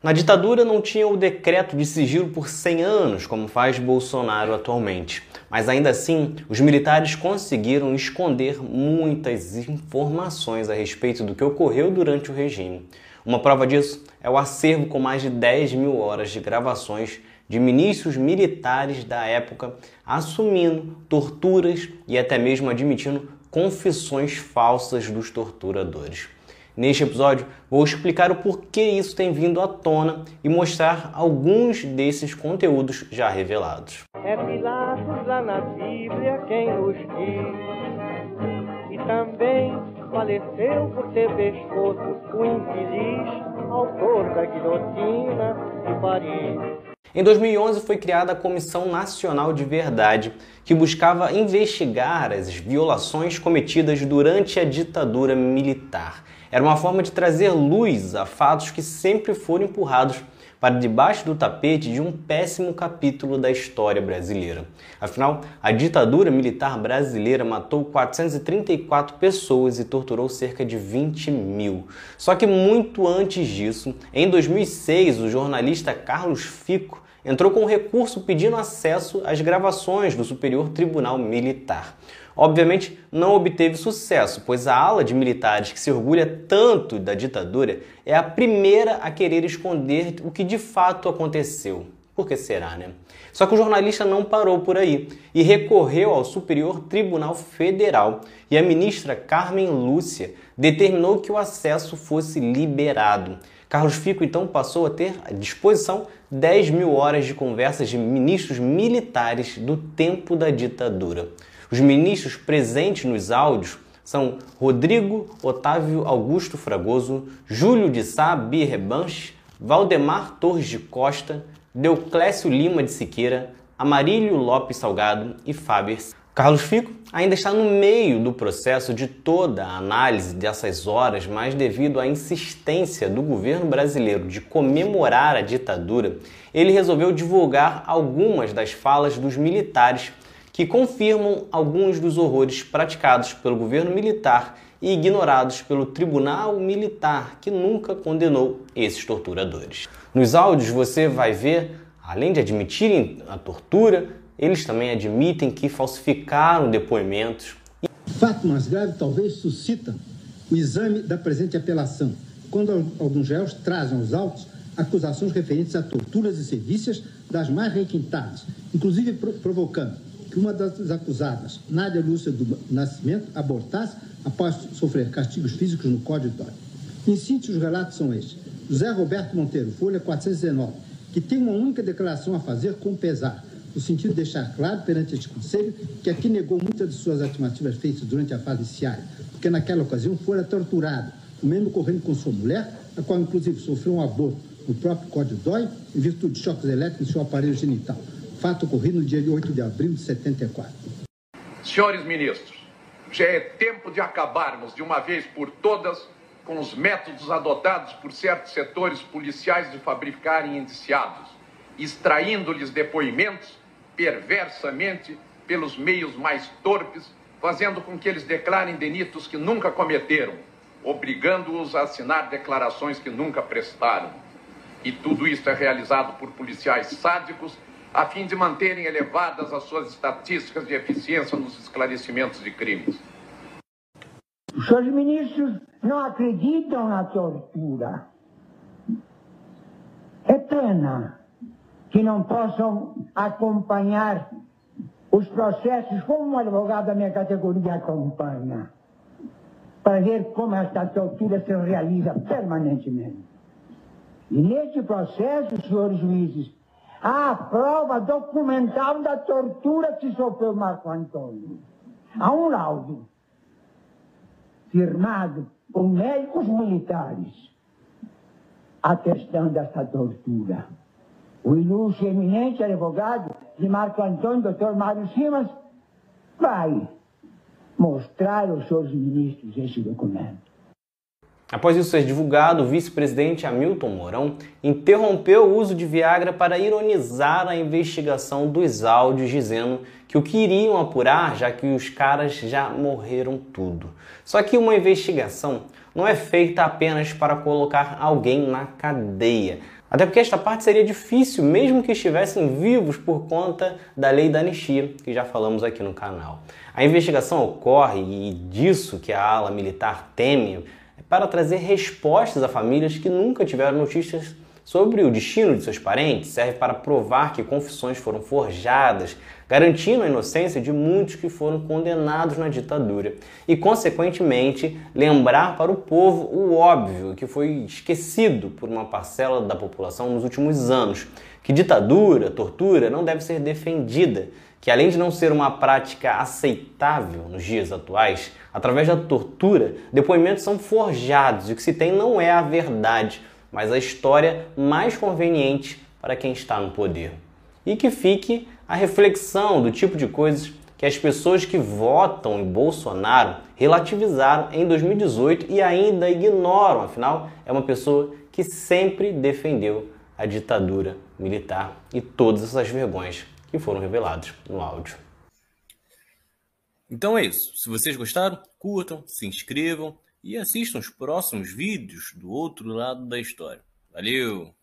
Na ditadura não tinha o decreto de sigilo por 100 anos, como faz Bolsonaro atualmente. Mas ainda assim, os militares conseguiram esconder muitas informações a respeito do que ocorreu durante o regime. Uma prova disso é o acervo com mais de 10 mil horas de gravações de ministros militares da época assumindo torturas e até mesmo admitindo confissões falsas dos torturadores. Neste episódio, vou explicar o porquê isso tem vindo à tona e mostrar alguns desses conteúdos já revelados. É Pilatos lá na Bíblia quem nos diz, e também faleceu por ter pescoço o infeliz autor da guilhotina de Paris. Em 2011 foi criada a Comissão Nacional de Verdade, que buscava investigar as violações cometidas durante a ditadura militar era uma forma de trazer luz a fatos que sempre foram empurrados para debaixo do tapete de um péssimo capítulo da história brasileira. Afinal, a ditadura militar brasileira matou 434 pessoas e torturou cerca de 20 mil. Só que muito antes disso, em 2006, o jornalista Carlos Fico entrou com recurso pedindo acesso às gravações do Superior Tribunal Militar. Obviamente, não obteve sucesso, pois a ala de militares que se orgulha tanto da ditadura é a primeira a querer esconder o que de fato aconteceu. Por que será, né? Só que o jornalista não parou por aí e recorreu ao Superior Tribunal Federal e a ministra Carmen Lúcia determinou que o acesso fosse liberado. Carlos Fico então passou a ter à disposição 10 mil horas de conversas de ministros militares do tempo da ditadura. Os ministros presentes nos áudios são Rodrigo Otávio Augusto Fragoso, Júlio de Sá Birrebanche, Valdemar Torres de Costa, Deuclésio Lima de Siqueira, Amarílio Lopes Salgado e Fábio. Carlos Fico ainda está no meio do processo de toda a análise dessas horas, mas devido à insistência do governo brasileiro de comemorar a ditadura, ele resolveu divulgar algumas das falas dos militares que confirmam alguns dos horrores praticados pelo governo militar e ignorados pelo Tribunal Militar, que nunca condenou esses torturadores. Nos áudios você vai ver, além de admitirem a tortura, eles também admitem que falsificaram depoimentos. Fato mais grave talvez suscita o exame da presente apelação, quando alguns réus trazem aos autos acusações referentes a torturas e serviços das mais requintadas, inclusive provocando que uma das acusadas, Nádia Lúcia do Nascimento, abortasse após sofrer castigos físicos no Código Em síntese, os relatos são estes. José Roberto Monteiro, Folha 419, que tem uma única declaração a fazer com pesar, no sentido de deixar claro perante este Conselho que aqui negou muitas de suas afirmativas feitas durante a fase inicial, porque naquela ocasião fora torturado, o mesmo ocorrendo com sua mulher, a qual inclusive sofreu um aborto no próprio Código Dói, em virtude de choques elétricos em seu aparelho genital fato ocorrido no dia 8 de abril de 74. Senhores ministros, já é tempo de acabarmos de uma vez por todas com os métodos adotados por certos setores policiais de fabricarem indiciados, extraindo-lhes depoimentos perversamente pelos meios mais torpes, fazendo com que eles declarem delitos que nunca cometeram, obrigando-os a assinar declarações que nunca prestaram. E tudo isso é realizado por policiais sádicos a fim de manterem elevadas as suas estatísticas de eficiência nos esclarecimentos de crimes. Os seus ministros não acreditam na tortura. É pena que não possam acompanhar os processos como um advogado da minha categoria acompanha, para ver como esta tortura se realiza permanentemente. E neste processo, senhores juízes, Há a prova documental da tortura que sofreu Marco Antônio. Há um laudo firmado por médicos militares atestando esta tortura. O ilustre eminente advogado de Marco Antônio, doutor Mário Simas, vai mostrar aos seus ministros esse documento. Após isso ser divulgado, o vice-presidente Hamilton Mourão interrompeu o uso de Viagra para ironizar a investigação dos áudios, dizendo que o queriam apurar, já que os caras já morreram tudo. Só que uma investigação não é feita apenas para colocar alguém na cadeia. Até porque esta parte seria difícil, mesmo que estivessem vivos por conta da lei da anistia, que já falamos aqui no canal. A investigação ocorre e disso que a ala militar teme para trazer respostas a famílias que nunca tiveram notícias sobre o destino de seus parentes, serve para provar que confissões foram forjadas, garantindo a inocência de muitos que foram condenados na ditadura. E, consequentemente, lembrar para o povo o óbvio que foi esquecido por uma parcela da população nos últimos anos, que ditadura, tortura não deve ser defendida que além de não ser uma prática aceitável nos dias atuais, através da tortura, depoimentos são forjados e o que se tem não é a verdade, mas a história mais conveniente para quem está no poder. E que fique a reflexão do tipo de coisas que as pessoas que votam em Bolsonaro relativizaram em 2018 e ainda ignoram, afinal, é uma pessoa que sempre defendeu a ditadura militar e todas essas vergonhas que foram revelados no áudio. Então é isso. Se vocês gostaram, curtam, se inscrevam e assistam os próximos vídeos do outro lado da história. Valeu!